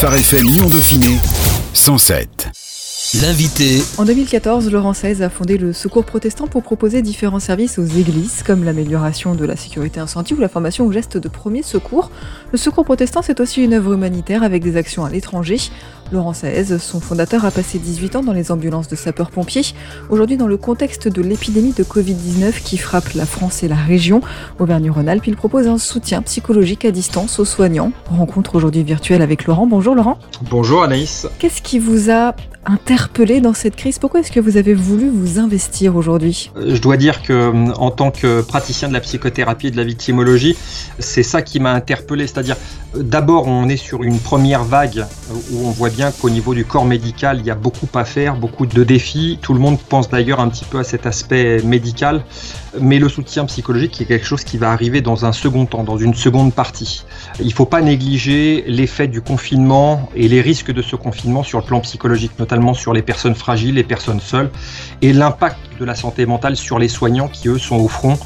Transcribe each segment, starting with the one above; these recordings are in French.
Phare FM Lyon Dauphiné 107. L'invité. En 2014, Laurent XVI a fondé le Secours protestant pour proposer différents services aux églises, comme l'amélioration de la sécurité incendie ou la formation aux gestes de premier secours. Le Secours protestant, c'est aussi une œuvre humanitaire avec des actions à l'étranger. Laurent Saez, son fondateur, a passé 18 ans dans les ambulances de sapeurs-pompiers. Aujourd'hui, dans le contexte de l'épidémie de Covid-19 qui frappe la France et la région, Auvergne-Rhône-Alpes, il propose un soutien psychologique à distance aux soignants. Rencontre aujourd'hui virtuelle avec Laurent. Bonjour Laurent. Bonjour Anaïs. Qu'est-ce qui vous a interpellé dans cette crise? Pourquoi est-ce que vous avez voulu vous investir aujourd'hui? Euh, Je dois dire que euh, en tant que praticien de la psychothérapie et de la victimologie, c'est ça qui m'a interpellé, c'est-à-dire euh, d'abord on est sur une première vague où on voit bien qu'au niveau du corps médical, il y a beaucoup à faire, beaucoup de défis. Tout le monde pense d'ailleurs un petit peu à cet aspect médical, mais le soutien psychologique est quelque chose qui va arriver dans un second temps, dans une seconde partie. Il ne faut pas négliger l'effet du confinement et les risques de ce confinement sur le plan psychologique, notamment sur les personnes fragiles, les personnes seules, et l'impact de la santé mentale sur les soignants qui, eux, sont au front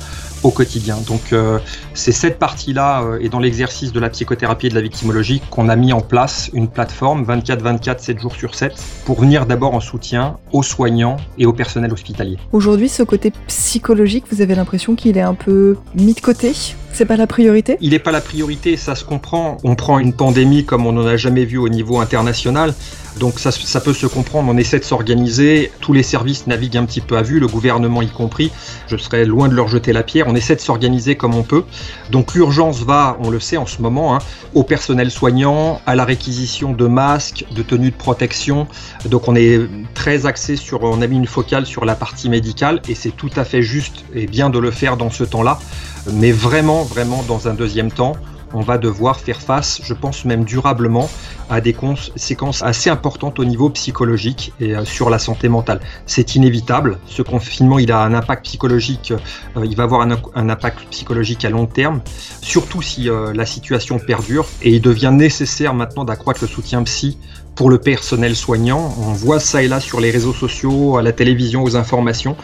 au quotidien. Donc euh, c'est cette partie-là euh, et dans l'exercice de la psychothérapie et de la victimologie qu'on a mis en place une plateforme 24-24, 7 jours sur 7 pour venir d'abord en soutien aux soignants et au personnel hospitalier. Aujourd'hui, ce côté psychologique, vous avez l'impression qu'il est un peu mis de côté? C'est pas la priorité? Il n'est pas la priorité, ça se comprend. On prend une pandémie comme on n'en a jamais vu au niveau international. Donc ça, peut se comprendre, on essaie de s'organiser, tous les services naviguent un petit peu à vue, le gouvernement y compris, je serais loin de leur jeter la pierre, on essaie de s'organiser comme on peut. Donc l'urgence va, on le sait en ce moment, hein, au personnel soignant, à la réquisition de masques, de tenues de protection. Donc on est très axé sur, on a mis une focale sur la partie médicale et c'est tout à fait juste et bien de le faire dans ce temps-là. Mais vraiment, vraiment, dans un deuxième temps, on va devoir faire face, je pense même durablement, à des conséquences assez importantes au niveau psychologique et euh, sur la santé mentale. C'est inévitable. Ce confinement, il a un impact psychologique, euh, il va avoir un, impact psychologique à long terme, surtout si euh, la situation perdure. Et il devient nécessaire maintenant d'accroître le soutien psy pour le personnel soignant. On voit ça et là sur les réseaux sociaux, à la télévision, aux informations,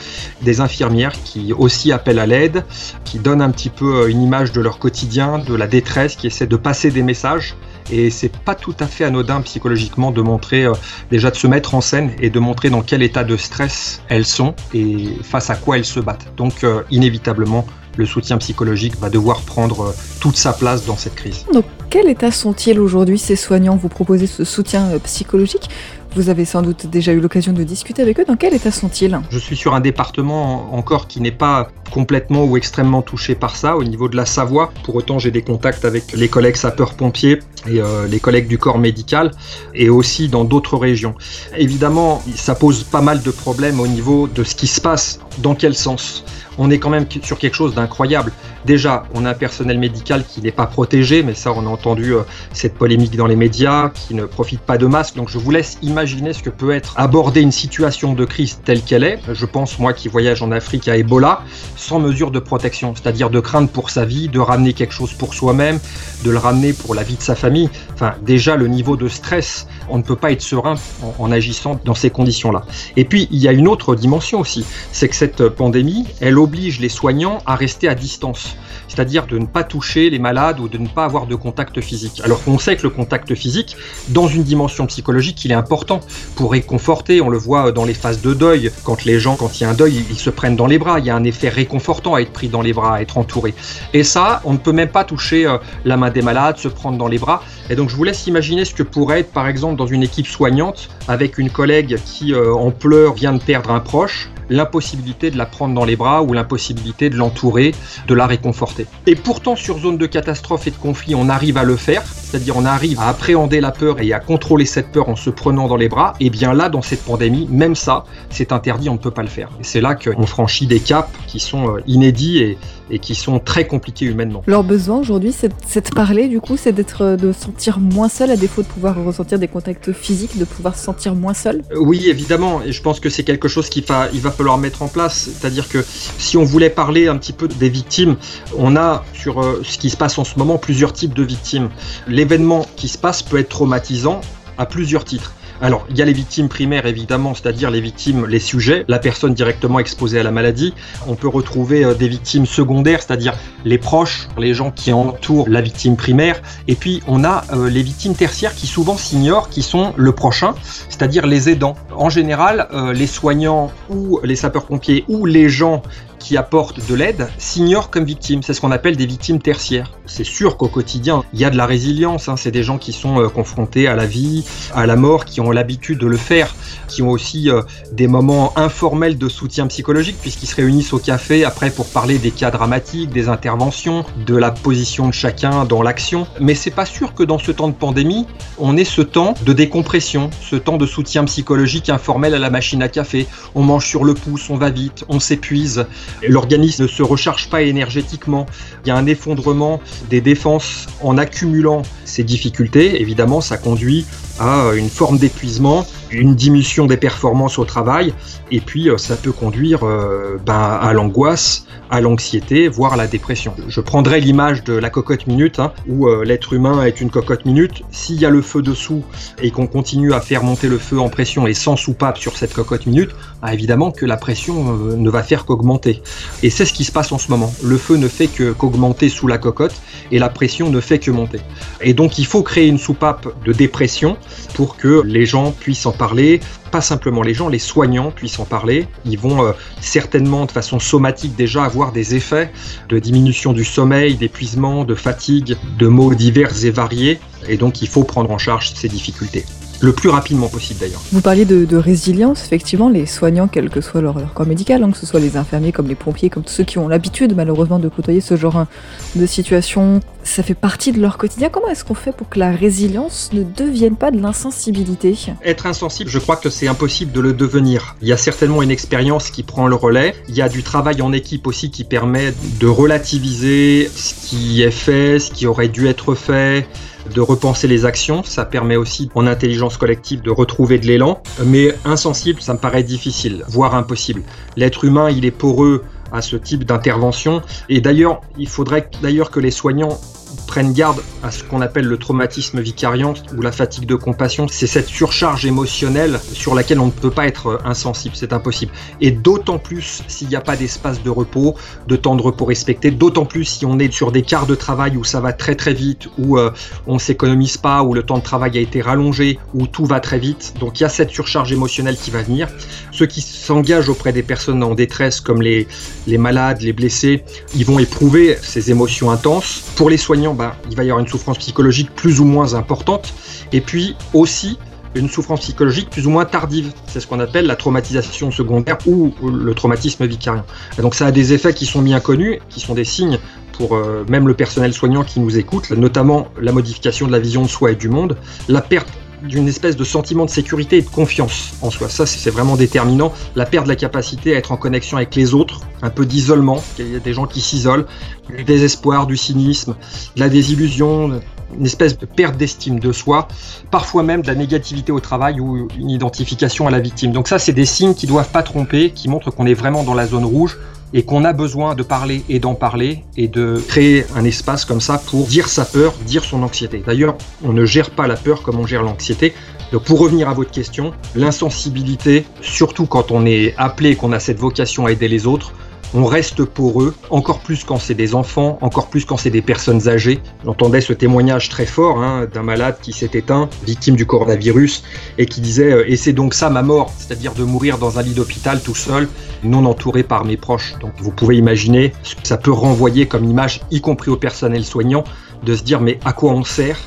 des infirmières qui aussi appellent à l'aide, qui donnent un petit peu une image de leur quotidien, de la détresse, qui essaient de passer des messages. Et c'est pas tout à fait anodin psychologiquement de montrer, euh, déjà de se mettre en scène et de montrer dans quel état de stress elles sont et face à quoi elles se battent. Donc, euh, inévitablement, le soutien psychologique va devoir prendre euh, toute sa place dans cette crise. Donc, quel état sont-ils aujourd'hui ces soignants? Vous proposez ce soutien psychologique vous avez sans doute déjà eu l'occasion de discuter avec eux. Dans quel état sont-ils? Je suis sur un département encore qui n'est pas complètement ou extrêmement touché par ça au niveau de la Savoie. Pour autant, j'ai des contacts avec les collègues sapeurs-pompiers et euh, les collègues du corps médical et aussi dans d'autres régions. Évidemment, ça pose pas mal de problèmes au niveau de ce qui se passe, dans quel sens? On est quand même sur quelque chose d'incroyable. Déjà, on a un personnel médical qui n'est pas protégé, mais ça, on a entendu euh, cette polémique dans les médias, qui ne profite pas de masque. Donc, je vous laisse imaginer ce que peut être aborder une situation de crise telle qu'elle est. Je pense, moi, qui voyage en Afrique à Ebola, sans mesure de protection, c'est-à-dire de crainte pour sa vie, de ramener quelque chose pour soi-même, de le ramener pour la vie de sa famille. Enfin, déjà, le niveau de stress, on ne peut pas être serein en, en agissant dans ces conditions-là. Et puis, il y a une autre dimension aussi, c'est que cette pandémie, elle oblige les soignants à rester à distance, c'est-à-dire de ne pas toucher les malades ou de ne pas avoir de contact physique. Alors qu'on sait que le contact physique, dans une dimension psychologique, il est important pour réconforter. On le voit dans les phases de deuil, quand les gens, quand il y a un deuil, ils se prennent dans les bras. Il y a un effet réconfortant à être pris dans les bras, à être entouré. Et ça, on ne peut même pas toucher euh, la main des malades, se prendre dans les bras. Et donc je vous laisse imaginer ce que pourrait être, par exemple, dans une équipe soignante, avec une collègue qui, euh, en pleurs, vient de perdre un proche l'impossibilité de la prendre dans les bras ou l'impossibilité de l'entourer, de la réconforter. Et pourtant, sur zone de catastrophe et de conflit, on arrive à le faire, c'est-à-dire on arrive à appréhender la peur et à contrôler cette peur en se prenant dans les bras. Et bien là, dans cette pandémie, même ça, c'est interdit, on ne peut pas le faire. Et c'est là qu'on franchit des caps qui sont euh, inédits et, et qui sont très compliqués humainement. Leur besoin aujourd'hui, c'est de parler, du coup, c'est d'être, euh, de sentir moins seul, à défaut de pouvoir ressentir des contacts physiques, de pouvoir se sentir moins seul? Euh, Oui, évidemment, et je pense que c'est quelque chose qu'il va, il va falloir mettre en place. C'est-à-dire que si on voulait parler un petit peu des victimes, on a sur ce qui se passe en ce moment plusieurs types de victimes. L'événement qui se passe peut être traumatisant à plusieurs titres. Alors, il y a les victimes primaires, évidemment, c'est-à-dire les victimes, les sujets, la personne directement exposée à la maladie. On peut retrouver euh, des victimes secondaires, c'est-à-dire les proches, les gens qui entourent la victime primaire. Et puis, on a euh, les victimes tertiaires qui souvent s'ignorent, qui sont le prochain, c'est-à-dire les aidants. En général, euh, les soignants ou les sapeurs-pompiers ou les gens qui apportent de l'aide s'ignorent comme victimes. C'est ce qu'on appelle des victimes tertiaires. C'est sûr qu'au quotidien, il y a de la résilience. Hein. C'est des gens qui sont euh, confrontés à la vie, à la mort, qui ont l'habitude de le faire, qui ont aussi euh, des moments informels de soutien psychologique, puisqu'ils se réunissent au café après pour parler des cas dramatiques, des interventions, de la position de chacun dans l'action. Mais c'est pas sûr que dans ce temps de pandémie, on ait ce temps de décompression, ce temps de soutien psychologique informel à la machine à café. On mange sur le pouce, on va vite, on s'épuise. L'organisme ne se recharge pas énergétiquement. Il y a un effondrement des défenses en accumulant ces difficultés. Évidemment, ça conduit à une forme d'épuisement, une diminution des performances au travail, et puis euh, ça peut conduire ben, à l'angoisse, à l'anxiété, voire à la dépression. Je prendrai l'image de la cocotte minute, hein, où euh, l'être humain est une cocotte minute. S'il y a le feu dessous et qu'on continue à faire monter le feu en pression et sans soupape sur cette cocotte minute, ben, évidemment que la pression ne va faire qu'augmenter. Et c'est ce qui se passe en ce moment. Le feu ne fait que qu'augmenter sous la cocotte et la pression ne fait que monter. Et donc il faut créer une soupape de dépression pour que les gens puissent en parler, pas simplement les gens, les soignants puissent en parler. Ils vont euh, certainement de façon somatique déjà avoir des effets de diminution du sommeil, d'épuisement, de fatigue, de maux divers et variés. Et donc il faut prendre en charge ces difficultés le plus rapidement possible d'ailleurs. Vous parliez de, résilience, effectivement, les soignants, quel que soit leur, corps médical, hein, que ce soit les infirmiers comme les pompiers, comme tous ceux qui ont l'habitude malheureusement de côtoyer ce genre de situation, ça fait partie de leur quotidien. Comment est-ce qu'on fait pour que la résilience ne devienne pas de l'insensibilité? Être insensible, je crois que c'est impossible de le devenir. Il y a certainement une expérience qui prend le relais. Il y a du travail en équipe aussi qui permet de relativiser ce qui est fait, ce qui aurait dû être fait de repenser les actions. Ça permet aussi en intelligence collective de retrouver de l'élan. Mais insensible, ça me paraît difficile, voire impossible. L'être humain, il est poreux à ce type d'intervention. Et d'ailleurs, il faudrait d'ailleurs que les soignants prennent garde à ce qu'on appelle le traumatisme vicariant ou la fatigue de compassion. C'est cette surcharge émotionnelle sur laquelle on ne peut pas être insensible, c'est impossible. Et d'autant plus s'il n'y a pas d'espace de repos, de temps de repos respecté, d'autant plus si on est sur des quarts de travail où ça va très très vite, où euh, on s'économise pas, où le temps de travail a été rallongé, où tout va très vite. Donc il y a cette surcharge émotionnelle qui va venir. Ceux qui s'engagent auprès des personnes en détresse, comme les, les malades, les blessés, ils vont éprouver ces émotions intenses. Pour les soignants, bah, il va y avoir une souffrance psychologique plus ou moins importante, et puis aussi une souffrance psychologique plus ou moins tardive. C'est ce qu'on appelle la traumatisation secondaire ou le traumatisme vicarien. donc ça a des effets qui sont bien connus, qui sont des signes pour euh, même le personnel soignant qui nous écoute, notamment la modification de la vision de soi et du monde, la perte d'une espèce de sentiment de sécurité et de confiance en soi. Ça, c'est vraiment déterminant. La perte de la capacité à être en connexion avec les autres, un peu d'isolement. Il y a des gens qui s'isolent, du désespoir, du cynisme, de la désillusion, une espèce de perte d'estime de soi, parfois même de la négativité au travail ou une identification à la victime. Donc ça, c'est des signes qui doivent pas tromper, qui montrent qu'on est vraiment dans la zone rouge et qu'on a besoin de parler et d'en parler et de créer un espace comme ça pour dire sa peur, dire son anxiété. D'ailleurs, on ne gère pas la peur comme on gère l'anxiété. Donc pour revenir à votre question, l'insensibilité, surtout quand on est appelé, qu'on a cette vocation à aider les autres, on reste pour eux, encore plus quand c'est des enfants, encore plus quand c'est des personnes âgées. J'entendais ce témoignage très fort hein, d'un malade qui s'est éteint, victime du coronavirus, et qui disait euh, Et c'est donc ça ma mort, c'est-à-dire de mourir dans un lit d'hôpital tout seul, non entouré par mes proches. Donc vous pouvez imaginer ce que ça peut renvoyer comme image, y compris au personnel soignant, de se dire Mais à quoi on sert?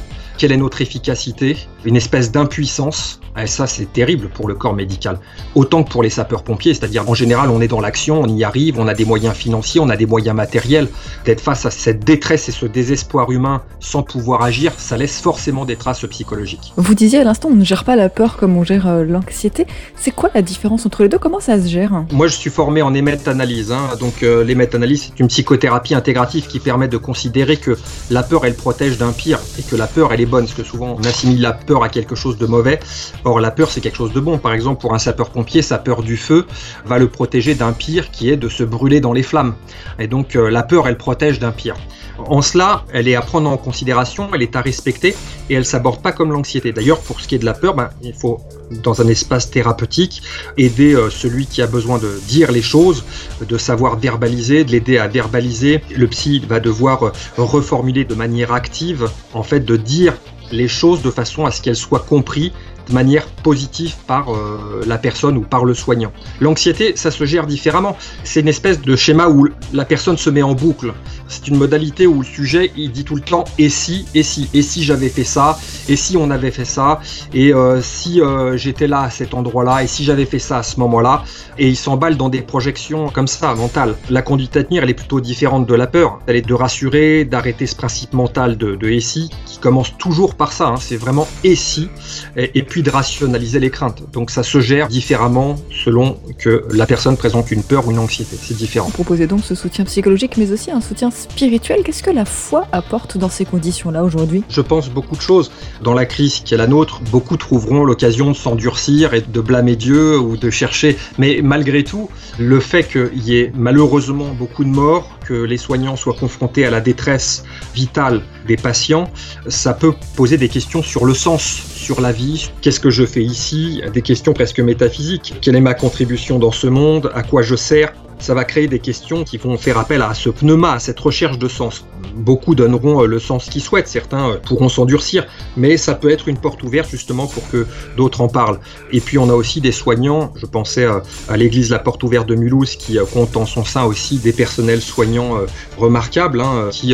Quelle est notre efficacité, une espèce d'impuissance. Et ça, c'est terrible pour le corps médical. Autant que pour les sapeurs-pompiers, c'est-à-dire en général, on est dans l'action, on y arrive, on a des moyens financiers, on a des moyens matériels. D'être face à cette détresse et ce désespoir humain sans pouvoir agir, ça laisse forcément des traces psychologiques. Vous disiez à l'instant, on ne gère pas la peur comme on gère euh, l'anxiété. C'est quoi la différence entre les deux? Comment ça se gère? Moi, je suis formé en émet-analyse. Hein. Donc, euh, l'émet-analyse, c'est une psychothérapie intégrative qui permet de considérer que la peur, elle protège d'un pire et que la peur, elle est parce que souvent on assimile la peur à quelque chose de mauvais. Or la peur c'est quelque chose de bon. Par exemple pour un sapeur-pompier, sa peur du feu va le protéger d'un pire qui est de se brûler dans les flammes. Et donc euh, la peur elle protège d'un pire. En cela, elle est à prendre en considération, elle est à respecter et elle s'aborde pas comme l'anxiété. D'ailleurs, pour ce qui est de la peur, ben, il faut dans un espace thérapeutique, aider celui qui a besoin de dire les choses, de savoir verbaliser, de l'aider à verbaliser. Le psy va devoir reformuler de manière active, en fait, de dire les choses de façon à ce qu'elles soient comprises de manière positive par euh, la personne ou par le soignant. L'anxiété, ça se gère différemment. C'est une espèce de schéma où la personne se met en boucle. C'est une modalité où le sujet, il dit tout le temps et si, et si, et si j'avais fait ça, et si on avait fait ça, et euh, si euh, j'étais là à cet endroit-là, et si j'avais fait ça à ce moment-là, et il s'emballe dans des projections comme ça, mentales. La conduite à tenir, elle est plutôt différente de la peur. Elle est de rassurer, d'arrêter ce principe mental de, et si, qui commence toujours par ça. Hein. C'est vraiment et si, et puis de rationaliser les craintes. Donc ça se gère différemment selon que la personne présente une peur ou une anxiété. C'est différent. Vous proposez donc ce soutien psychologique, mais aussi un soutien spirituel. Qu'est-ce que la foi apporte dans ces conditions-là aujourd'hui? Je pense beaucoup de choses. Dans la crise qui est la nôtre, beaucoup trouveront l'occasion de s'endurcir et de blâmer Dieu ou de chercher. Mais malgré tout, le fait qu'il y ait malheureusement beaucoup de morts, les soignants soient confrontés à la détresse vitale des patients, ça peut poser des questions sur le sens, sur la vie, qu'est-ce que je fais ici, des questions presque métaphysiques. Quelle est ma contribution dans ce monde, à quoi je sers? Ça va créer des questions qui vont faire appel à ce pneuma, à cette recherche de sens. Beaucoup donneront euh, le sens qu'ils souhaitent, certains euh, pourront s'endurcir, mais ça peut être une porte ouverte justement pour que d'autres en parlent. Et puis on a aussi des soignants, je pensais euh, à l'église La Porte Ouverte de Mulhouse qui compte en son sein aussi des personnels soignants remarquables, hein, qui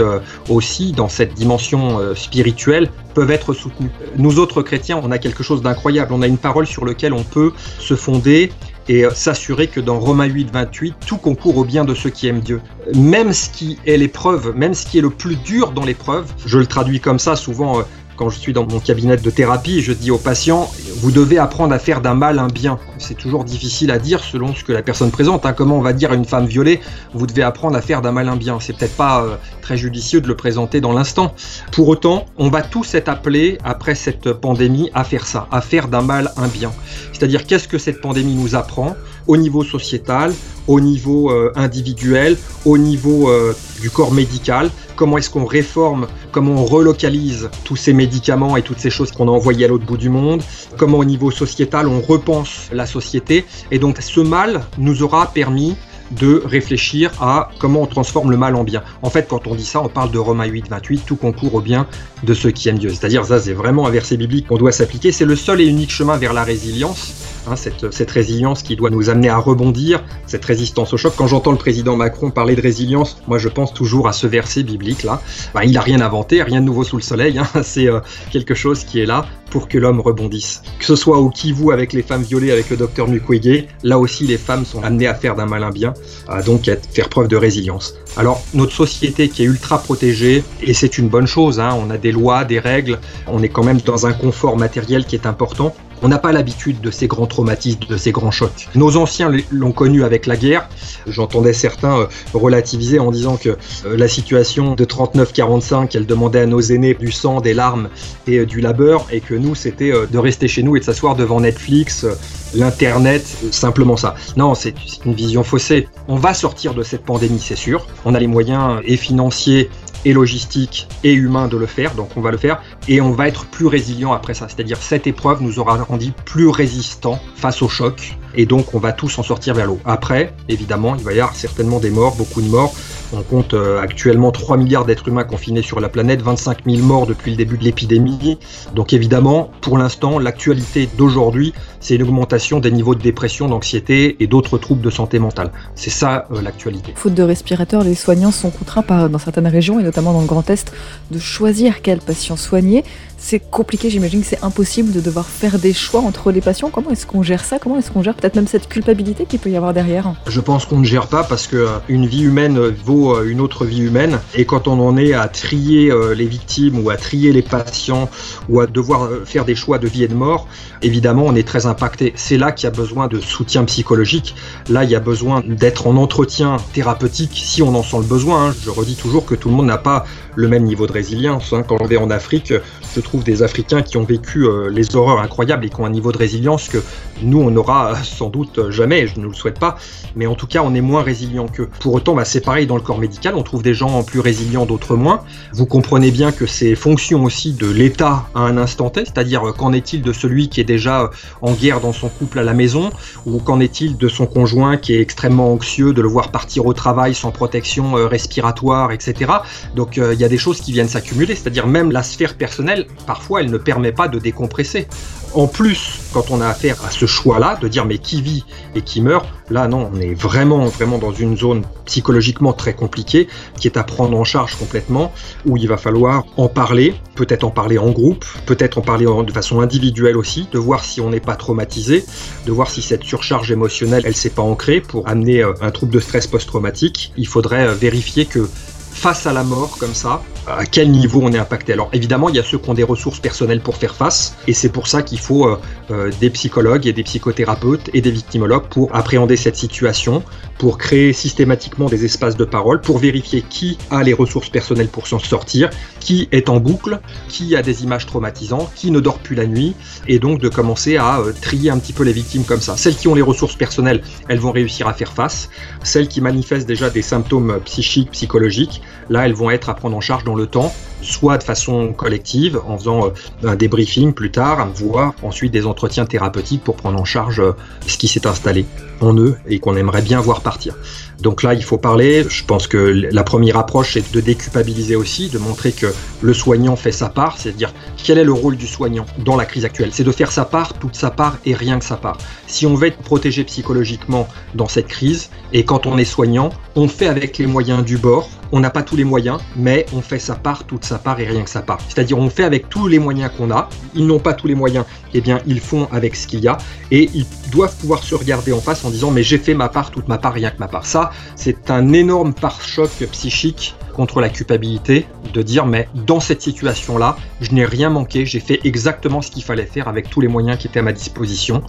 aussi dans cette dimension spirituelle peuvent être soutenus. Nous autres chrétiens, on a quelque chose d'incroyable, on a une parole sur laquelle on peut se fonder et s'assurer que dans Romains 8, 28, tout concourt au bien de ceux qui aiment Dieu. Même ce qui est l'épreuve, même ce qui est le plus dur dans l'épreuve, je le traduis comme ça souvent euh, quand je suis dans mon cabinet de thérapie, je dis aux patients, vous devez apprendre à faire d'un mal un bien. C'est toujours difficile à dire selon ce que la personne présente. Hein. Comment on va dire à une femme violée, vous devez apprendre à faire d'un mal un bien. C'est peut-être pas euh, très judicieux de le présenter dans l'instant. Pour autant, on va tous être appelés, après cette pandémie, à faire ça, à faire d'un mal un bien. C'est-à-dire qu'est-ce que cette pandémie nous apprend au niveau sociétal, au niveau euh, individuel, au niveau euh, du corps médical, comment est-ce qu'on réforme, comment on relocalise tous ces médicaments et toutes ces choses qu'on a envoyées à l'autre bout du monde, comment au niveau sociétal on repense la société. Et donc ce mal nous aura permis de réfléchir à comment on transforme le mal en bien. En fait, quand on dit ça, on parle de Romains 8, 28, tout concourt au bien de ceux qui aiment Dieu. C'est-à-dire, ça, c'est vraiment un verset biblique qu'on doit s'appliquer. C'est le seul et unique chemin vers la résilience. Hein, cette, résilience qui doit nous amener à rebondir, cette résistance au choc. Quand j'entends le président Macron parler de résilience, moi je pense toujours à ce verset biblique là. Ben, il n'a rien inventé, rien de nouveau sous le soleil. Hein. C'est euh, quelque chose qui est là pour que l'homme rebondisse. Que ce soit au Kivu avec les femmes violées avec le docteur Mukwege, là aussi les femmes sont amenées à faire d'un malin bien, à donc à faire preuve de résilience. Alors notre société qui est ultra protégée, et c'est une bonne chose, hein, on a des lois, des règles, on est quand même dans un confort matériel qui est important, on n'a pas l'habitude de ces grands traumatismes, de ces grands chocs. Nos anciens l'ont connu avec la guerre. J'entendais certains euh, relativiser en disant que euh, la situation de 39-45, elle demandait à nos aînés du sang, des larmes et euh, du labeur, et que nous, c'était de rester chez nous et de s'asseoir devant Netflix, l'Internet, simplement ça. Non, c'est une vision faussée. On va sortir de cette pandémie, c'est sûr. On a les moyens et financiers et logistique et humain de le faire, donc on va le faire, et on va être plus résilient après ça. C'est-à-dire cette épreuve nous aura rendu plus résistants face au choc, et donc on va tous en sortir vers l'eau. Après, évidemment, il va y avoir certainement des morts, beaucoup de morts. On compte euh, actuellement 3 milliards d'êtres humains confinés sur la planète, 25 000 morts depuis le début de l'épidémie. Donc évidemment, pour l'instant, l'actualité d'aujourd'hui, c'est une augmentation des niveaux de dépression, d'anxiété et d'autres troubles de santé mentale. C'est ça euh, l'actualité. Faute de respirateurs, les soignants sont contraints dans certaines régions, et notamment dans le Grand Est, de choisir quel patient soigner. C'est compliqué, j'imagine que c'est impossible de devoir faire des choix entre les patients. Comment est-ce qu'on gère ça? Comment est-ce qu'on gère peut-être même cette culpabilité qu'il peut y avoir derrière? Je pense qu'on ne gère pas parce que euh, une vie humaine vaut euh, une autre vie humaine. Et quand on en est à trier euh, les victimes ou à trier les patients ou à devoir faire des choix de vie et de mort, évidemment, on est très impacté. C'est là qu'il y a besoin de soutien psychologique. Là, il y a besoin d'être en entretien thérapeutique si on en sent le besoin. Hein. Je redis toujours que tout le monde n'a pas le même niveau de résilience. Hein. Quand on est en Afrique, je trouve des Africains qui ont vécu euh, les horreurs incroyables et qui ont un niveau de résilience que nous, on n'aura sans doute jamais, je ne le souhaite pas, mais en tout cas, on est moins résilient qu'eux. Pour autant, bah, c'est pareil dans le corps médical, on trouve des gens plus résilients, d'autres moins. Vous comprenez bien que c'est fonction aussi de l'État à un instant T, c'est-à-dire euh, qu'en est-il de celui qui est déjà euh, en guerre dans son couple à la maison, ou qu'en est-il de son conjoint qui est extrêmement anxieux de le voir partir au travail sans protection respiratoire, etc. Donc il y a des choses qui viennent s'accumuler, c'est-à-dire même la sphère personnelle, parfois, elle ne permet pas de décompresser. En plus, quand on a affaire à ce choix-là, de dire mais qui vit et qui meurt, là non, on est vraiment, vraiment dans une zone psychologiquement très compliquée, qui est à prendre en charge complètement, où il va falloir en parler, peut-être en parler en groupe, peut-être en parler de façon individuelle aussi, de voir si on n'est pas traumatisé, de voir si cette surcharge émotionnelle, elle s'est pas ancrée pour amener euh, un trouble de stress post-traumatique. Il faudrait euh, vérifier que face à la mort comme ça, à quel niveau on est impacté. Alors évidemment, il y a ceux qui ont des ressources personnelles pour faire face, et c'est pour ça qu'il faut euh, euh, des psychologues et des psychothérapeutes et des victimologues pour appréhender cette situation, pour créer systématiquement des espaces de parole, pour vérifier qui a les ressources personnelles pour s'en sortir, qui est en boucle, qui a des images traumatisantes, qui ne dort plus la nuit, et donc de commencer à euh, trier un petit peu les victimes comme ça. Celles qui ont les ressources personnelles, elles vont réussir à faire face. Celles qui manifestent déjà des symptômes psychiques, psychologiques, là, elles vont être à prendre en charge dans le temps, soit de façon collective, en faisant euh, un débriefing plus tard, voire ensuite des entretiens thérapeutiques pour prendre en charge euh, ce qui s'est installé en eux et qu'on aimerait bien voir partir. Donc là, il faut parler. Je pense que la première approche, c'est de déculpabiliser aussi, de montrer que le soignant fait sa part, c'est-à-dire quel est le rôle du soignant dans la crise actuelle. C'est de faire sa part, toute sa part et rien que sa part. Si on veut être protégé psychologiquement dans cette crise, et quand on est soignant, on fait avec les moyens du bord. On n'a pas tous les moyens, mais on fait sa part, toute sa part et rien que sa part. C'est-à-dire on fait avec tous les moyens qu'on a. Ils n'ont pas tous les moyens, eh bien ils font avec ce qu'il y a et ils doivent pouvoir se regarder en face en disant mais j'ai fait ma part, toute ma part, rien que ma part. C'est un énorme pare-choc psychique contre la culpabilité, de dire mais dans cette situation-là, je n'ai rien manqué, j'ai fait exactement ce qu'il fallait faire avec tous les moyens qui étaient à ma disposition.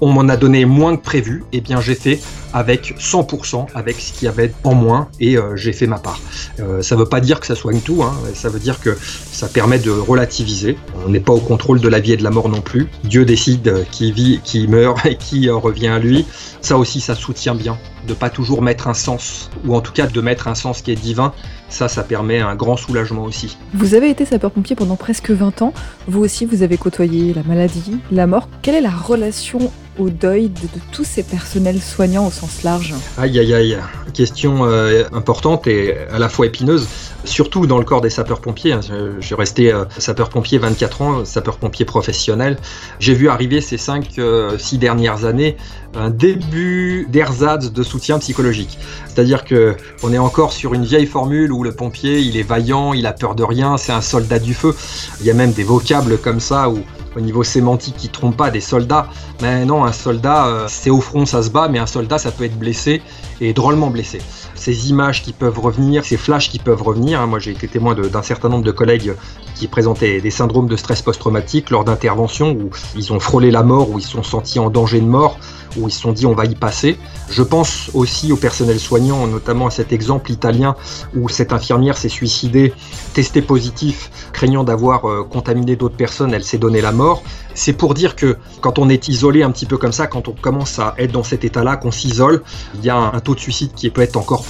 On m'en a donné moins que prévu, et eh bien j'ai fait avec 100% avec ce qu'il y avait en moins et euh, j'ai fait ma part. Euh, ça ne veut pas dire que ça soigne tout, hein, ça veut dire que ça permet de relativiser. On n'est pas au contrôle de la vie et de la mort non plus. Dieu décide qui vit, qui meurt et qui euh, revient à lui. Ça aussi, ça soutient bien de pas toujours mettre un sens, ou en tout cas de mettre un sens qui est divin, ça, ça permet un grand soulagement aussi. Vous avez été sapeur-pompier pendant presque 20 ans, vous aussi vous avez côtoyé la maladie, la mort. Quelle est la relation au deuil de, tous ces personnels soignants au sens large Aïe aïe aïe, question euh, importante et à la fois épineuse, surtout dans le corps des sapeurs-pompiers. Hein. J'ai resté euh, sapeur-pompier 24 ans, sapeur-pompier professionnel. J'ai vu arriver ces 5-6 euh, dernières années un début d'ersatz de soutien psychologique. C'est-à-dire que on est encore sur une vieille formule où le pompier, il est vaillant, il a peur de rien, c'est un soldat du feu. Il y a même des vocables comme ça où au niveau sémantique qui trompe pas des soldats. Mais non, un soldat, euh, c'est au front, ça se bat, mais un soldat, ça peut être blessé et drôlement blessé. Ces images qui peuvent revenir, ces flashs qui peuvent revenir, hein, moi j'ai été témoin d'un certain nombre de collègues qui présentaient des syndromes de stress post-traumatique lors d'interventions où ils ont frôlé la mort, où ils se sont sentis en danger de mort, où ils se sont dit on va y passer. Je pense aussi au personnel soignant, notamment à cet exemple italien où cette infirmière s'est suicidée, testée positif, craignant d'avoir euh, contaminé d'autres personnes, elle s'est donnée la mort. C'est pour dire que quand on est isolé un petit peu comme ça, quand on commence à être dans cet état-là, qu'on s'isole, il y a un taux de suicide qui peut être encore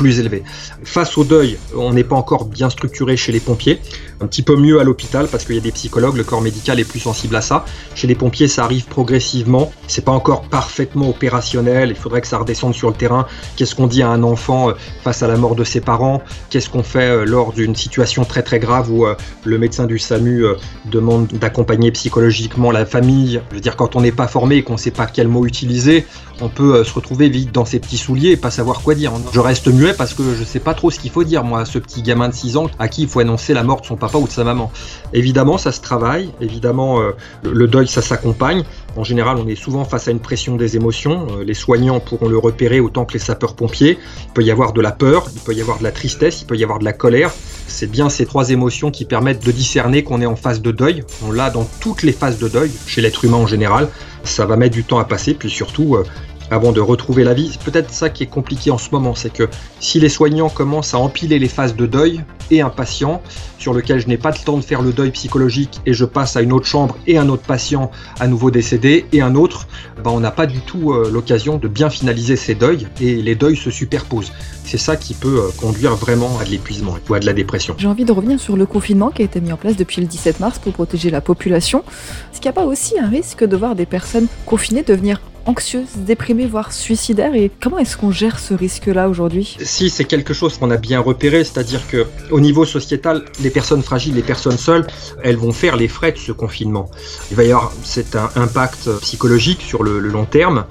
plus élevé. Face au deuil, on n'est pas encore bien structuré chez les pompiers, un petit peu mieux à l'hôpital parce qu'il y a des psychologues, le corps médical est plus sensible à ça. Chez les pompiers, ça arrive progressivement, c'est pas encore parfaitement opérationnel, il faudrait que ça redescende sur le terrain. Qu'est-ce qu'on dit à un enfant euh, face à la mort de ses parents? Qu'est-ce qu'on fait euh, lors d'une situation très très grave où euh, le médecin du SAMU demande d'accompagner psychologiquement la famille? Je veux dire, quand on n'est pas formé et qu'on ne sait pas quel mot utiliser, on peut se retrouver vite dans ses petits souliers et pas savoir quoi dire. Je reste muet parce que je sais pas trop ce qu'il faut dire, moi, à ce petit gamin de 6 ans à qui il faut annoncer la mort de son papa ou de sa maman. Évidemment, ça se travaille, évidemment, euh, le, deuil, ça s'accompagne. En général, on est souvent face à une pression des émotions. Euh, les soignants pourront le repérer autant que les sapeurs-pompiers. Il peut y avoir de la peur, il peut y avoir de la tristesse, il peut y avoir de la colère. C'est bien ces trois émotions qui permettent de discerner qu'on est en phase de deuil. On l'a dans toutes les phases de deuil, chez l'être humain en général. Ça va mettre du temps à passer, puis surtout, euh, avant de retrouver la vie. Peut-être ça qui est compliqué en ce moment, c'est que si les soignants commencent à empiler les phases de deuil et un patient sur lequel je n'ai pas le temps de faire le deuil psychologique et je passe à une autre chambre et un autre patient à nouveau décédé et un autre, ben on n'a pas du tout euh, l'occasion de bien finaliser ces deuils et les deuils se superposent. C'est ça qui peut euh, conduire vraiment à de l'épuisement ou à de la dépression. J'ai envie de revenir sur le confinement qui a été mis en place depuis le 17 mars pour protéger la population. Est-ce qu'il n'y a pas aussi un risque de voir des personnes confinées devenir anxieuses, déprimées, voire suicidaires Et comment est-ce qu'on gère ce risque-là aujourd'hui? Si c'est quelque chose qu'on a bien repéré, c'est-à-dire que au niveau sociétal, les personnes fragiles, les personnes seules, elles vont faire les frais de ce confinement. Il va y avoir cet impact psychologique sur le long terme.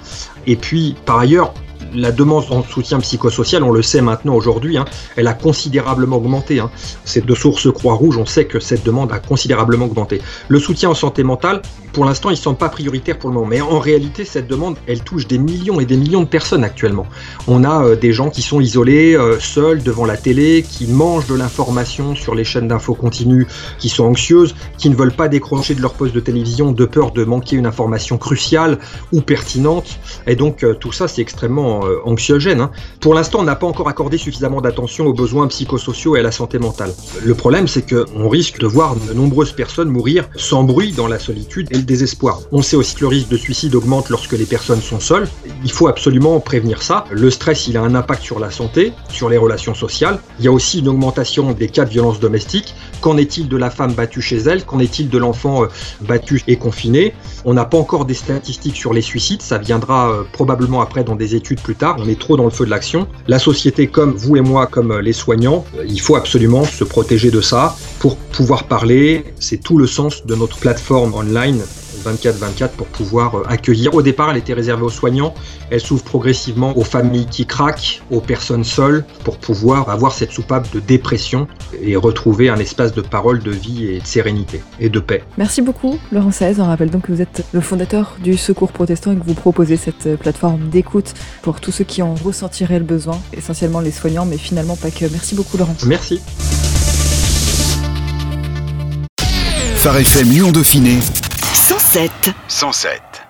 Et puis, par ailleurs, la demande en soutien psychosocial, on le sait maintenant aujourd'hui, hein, elle a considérablement augmenté. Hein. C'est de sources Croix-Rouge, on sait que cette demande a considérablement augmenté. Le soutien en santé mentale, pour l'instant, ils ne sont pas prioritaires pour le moment. Mais en réalité, cette demande, elle touche des millions et des millions de personnes actuellement. On a euh, des gens qui sont isolés, euh, seuls devant la télé, qui mangent de l'information sur les chaînes d'infos continues, qui sont anxieuses, qui ne veulent pas décrocher de leur poste de télévision de peur de manquer une information cruciale ou pertinente. Et donc, euh, tout ça, c'est extrêmement euh, anxiogène. Hein. Pour l'instant, on n'a pas encore accordé suffisamment d'attention aux besoins psychosociaux et à la santé mentale. Le problème, c'est qu'on risque de voir de nombreuses personnes mourir sans bruit dans la solitude et le désespoir. On sait aussi que le risque de suicide augmente lorsque les personnes sont seules. Il faut absolument prévenir ça. Le stress, il a un impact sur la santé, sur les relations sociales. Il y a aussi une augmentation des cas de violence domestique. Qu'en est-il de la femme battue chez elle? Qu'en est-il de l'enfant euh, battu et confiné? On n'a pas encore des statistiques sur les suicides. Ça viendra euh, probablement après dans des études plus tard, on est trop dans le feu de l'action. La société, comme vous et moi, comme les soignants, euh, il faut absolument se protéger de ça pour pouvoir parler. C'est tout le sens de notre plateforme online 24-24 pour pouvoir euh, accueillir. Au départ, elle était réservée aux soignants. Elle s'ouvre progressivement aux familles qui craquent, aux personnes seules, pour pouvoir avoir cette soupape de dépression et retrouver un espace de parole, de vie et de sérénité et de paix. Merci beaucoup, Laurent 16. On rappelle donc que vous êtes le fondateur du Secours Protestant et que vous proposez cette euh, plateforme d'écoute pour tous ceux qui en ressentiraient le besoin, essentiellement les soignants, mais finalement pas que. Merci beaucoup, Laurent. Merci. Phare FM Lyon Dauphiné 107. 107.